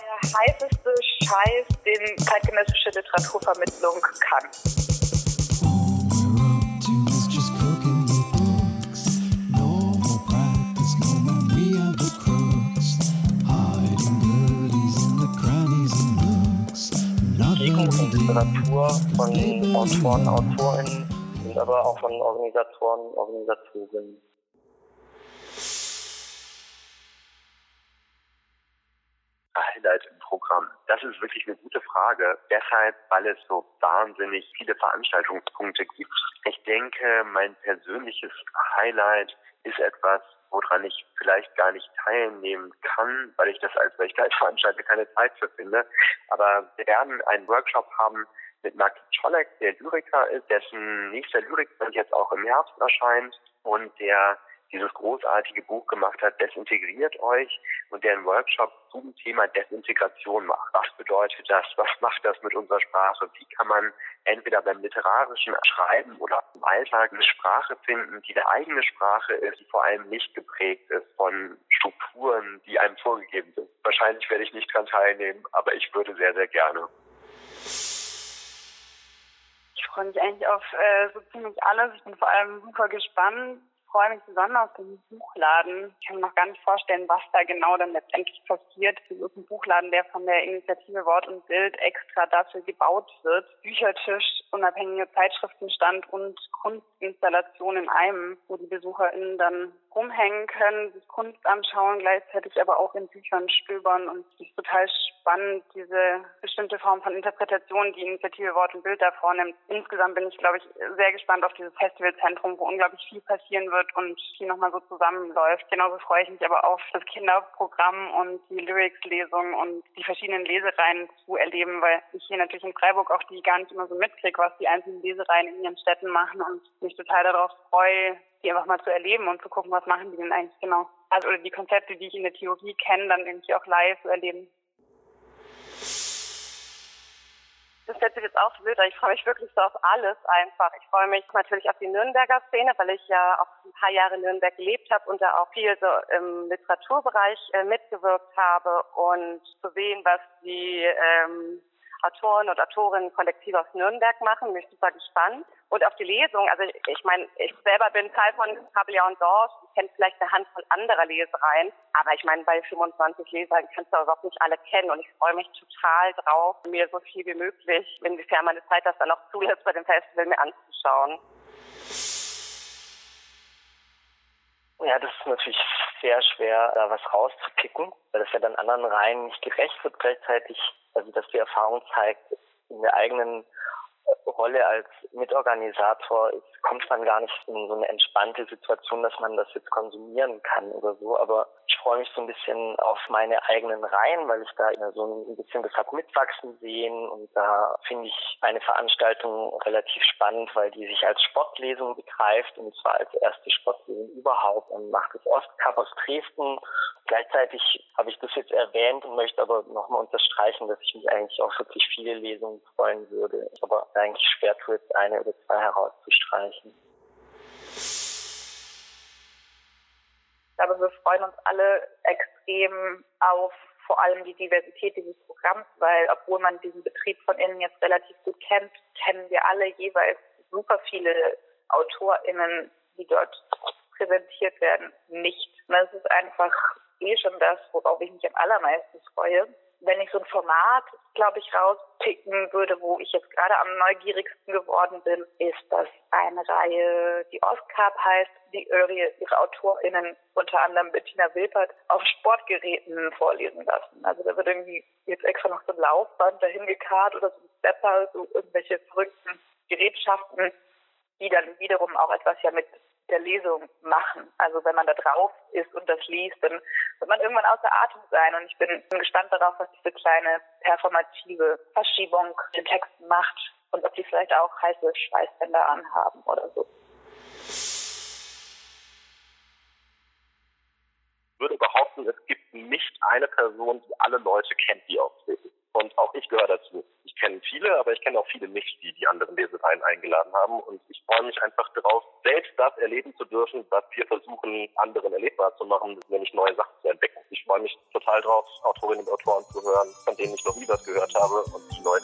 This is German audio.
der heißeste Scheiß, den zeitgenössische Literaturvermittlung kann. Literatur von Autoren, Autorinnen und aber auch von Organisatoren, Organisatorinnen. Highlight im Programm? Das ist wirklich eine gute Frage. Deshalb, weil es so wahnsinnig viele Veranstaltungspunkte gibt. Ich denke, mein persönliches Highlight ist etwas, woran ich vielleicht gar nicht teilnehmen kann, weil ich das als, Veranstalter keine Zeit für finde. Aber wir werden einen Workshop haben mit Mark Czolek, der Lyriker ist, dessen nächster Lyrikband jetzt auch im Herbst erscheint und der dieses großartige Buch gemacht hat, Desintegriert euch und der einen Workshop zum Thema Desintegration macht. Was bedeutet das? Was macht das mit unserer Sprache? Wie kann man entweder beim literarischen Schreiben oder im Alltag eine Sprache finden, die der eigene Sprache ist, die vor allem nicht geprägt ist von Strukturen, die einem vorgegeben sind. Wahrscheinlich werde ich nicht daran teilnehmen, aber ich würde sehr, sehr gerne. Ich freue mich eigentlich auf äh, so ziemlich alles. Ich bin vor allem super gespannt, freue mich besonders auf den Buchladen. Ich kann mir noch gar nicht vorstellen, was da genau dann letztendlich passiert. Es ist ein Buchladen, der von der Initiative Wort und Bild extra dafür gebaut wird. Büchertisch, unabhängige Zeitschriftenstand und Kunstinstallation in einem, wo die BesucherInnen dann rumhängen können, sich Kunst anschauen, gleichzeitig aber auch in Büchern stöbern und es ist total spannend, diese bestimmte Form von Interpretation, die Initiative Wort und Bild da vornimmt. Insgesamt bin ich, glaube ich, sehr gespannt auf dieses Festivalzentrum, wo unglaublich viel passieren wird und hier nochmal so zusammenläuft. Genauso freue ich mich aber auf das Kinderprogramm und die Lyrics-Lesung und die verschiedenen Lesereien zu erleben, weil ich hier natürlich in Freiburg auch die gar nicht immer so mitkriege, was die einzelnen Lesereien in ihren Städten machen und mich total darauf freue, die einfach mal zu erleben und zu gucken, was machen die denn eigentlich genau. Also oder die Konzepte, die ich in der Theorie kenne, dann irgendwie auch live zu erleben. Hört sich jetzt auch wild Ich freue mich wirklich so auf alles einfach. Ich freue mich natürlich auf die Nürnberger Szene, weil ich ja auch ein paar Jahre in Nürnberg gelebt habe und da auch viel so im Literaturbereich äh, mitgewirkt habe und zu sehen, was die ähm, Autoren und Autorinnen kollektiv aus Nürnberg machen. Mich super gespannt. Und auf die Lesung, also ich, ich meine, ich selber bin Teil von Kabeljau und Dorf, ich kenne vielleicht eine Handvoll anderer Lesereien, aber ich meine, bei 25 Lesern kannst du überhaupt nicht alle kennen und ich freue mich total drauf, mir so viel wie möglich, inwiefern meine Zeit das dann auch zulässt, bei dem Festival mir anzuschauen. Ja, das ist natürlich sehr schwer, da was rauszupicken, weil das ja dann anderen Reihen nicht gerecht wird gleichzeitig. Also, dass die Erfahrung zeigt, in der eigenen Rolle als Mitorganisator ist, kommt man gar nicht in so eine entspannte Situation, dass man das jetzt konsumieren kann oder so. Aber ich freue mich so ein bisschen auf meine eigenen Reihen, weil ich da so ein bisschen das hab mitwachsen sehen und da finde ich eine Veranstaltung relativ spannend, weil die sich als Sportlesung begreift und zwar als erste Sportlesung überhaupt und macht das Ostcup aus Dresden. Gleichzeitig habe ich das jetzt erwähnt und möchte aber nochmal unterstreichen, dass ich mich eigentlich auch wirklich viele Lesungen freuen würde. Aber eigentlich schwer tue, jetzt eine oder zwei herauszustreichen. Ich glaube, wir freuen uns alle extrem auf vor allem die Diversität dieses Programms, weil obwohl man diesen Betrieb von innen jetzt relativ gut kennt, kennen wir alle jeweils super viele AutorInnen, die dort präsentiert werden, nicht. Das ist einfach eh schon das, worauf ich mich am allermeisten freue wenn ich so ein Format, glaube ich, rauspicken würde, wo ich jetzt gerade am neugierigsten geworden bin, ist das eine Reihe, die Oscar heißt, die ihre AutorInnen, unter anderem Bettina Wilpert, auf Sportgeräten vorlesen lassen. Also da wird irgendwie jetzt extra noch so ein Laufband dahin gekarrt oder so ein Stepper, so irgendwelche verrückten Gerätschaften, die dann wiederum auch etwas ja mit der Lesung machen. Also wenn man da drauf ist und das liest, dann wird man irgendwann außer Atem sein. Und ich bin gespannt darauf, was diese kleine performative Verschiebung den Texten macht und ob die vielleicht auch heiße Schweißbänder anhaben oder so. Ich würde behaupten, es gibt nicht eine Person, die alle Leute kennt, die auftreten. Und auch ich gehöre dazu. Ich kenne viele, aber ich kenne auch viele nicht, die die anderen Lesereien eingeladen haben. Und ich freue mich einfach darauf, selbst das erleben zu dürfen, was wir versuchen, anderen erlebbar zu machen, nämlich neue Sachen zu entdecken. Ich freue mich total drauf, Autorinnen und Autoren zu hören, von denen ich noch nie was gehört habe und die weg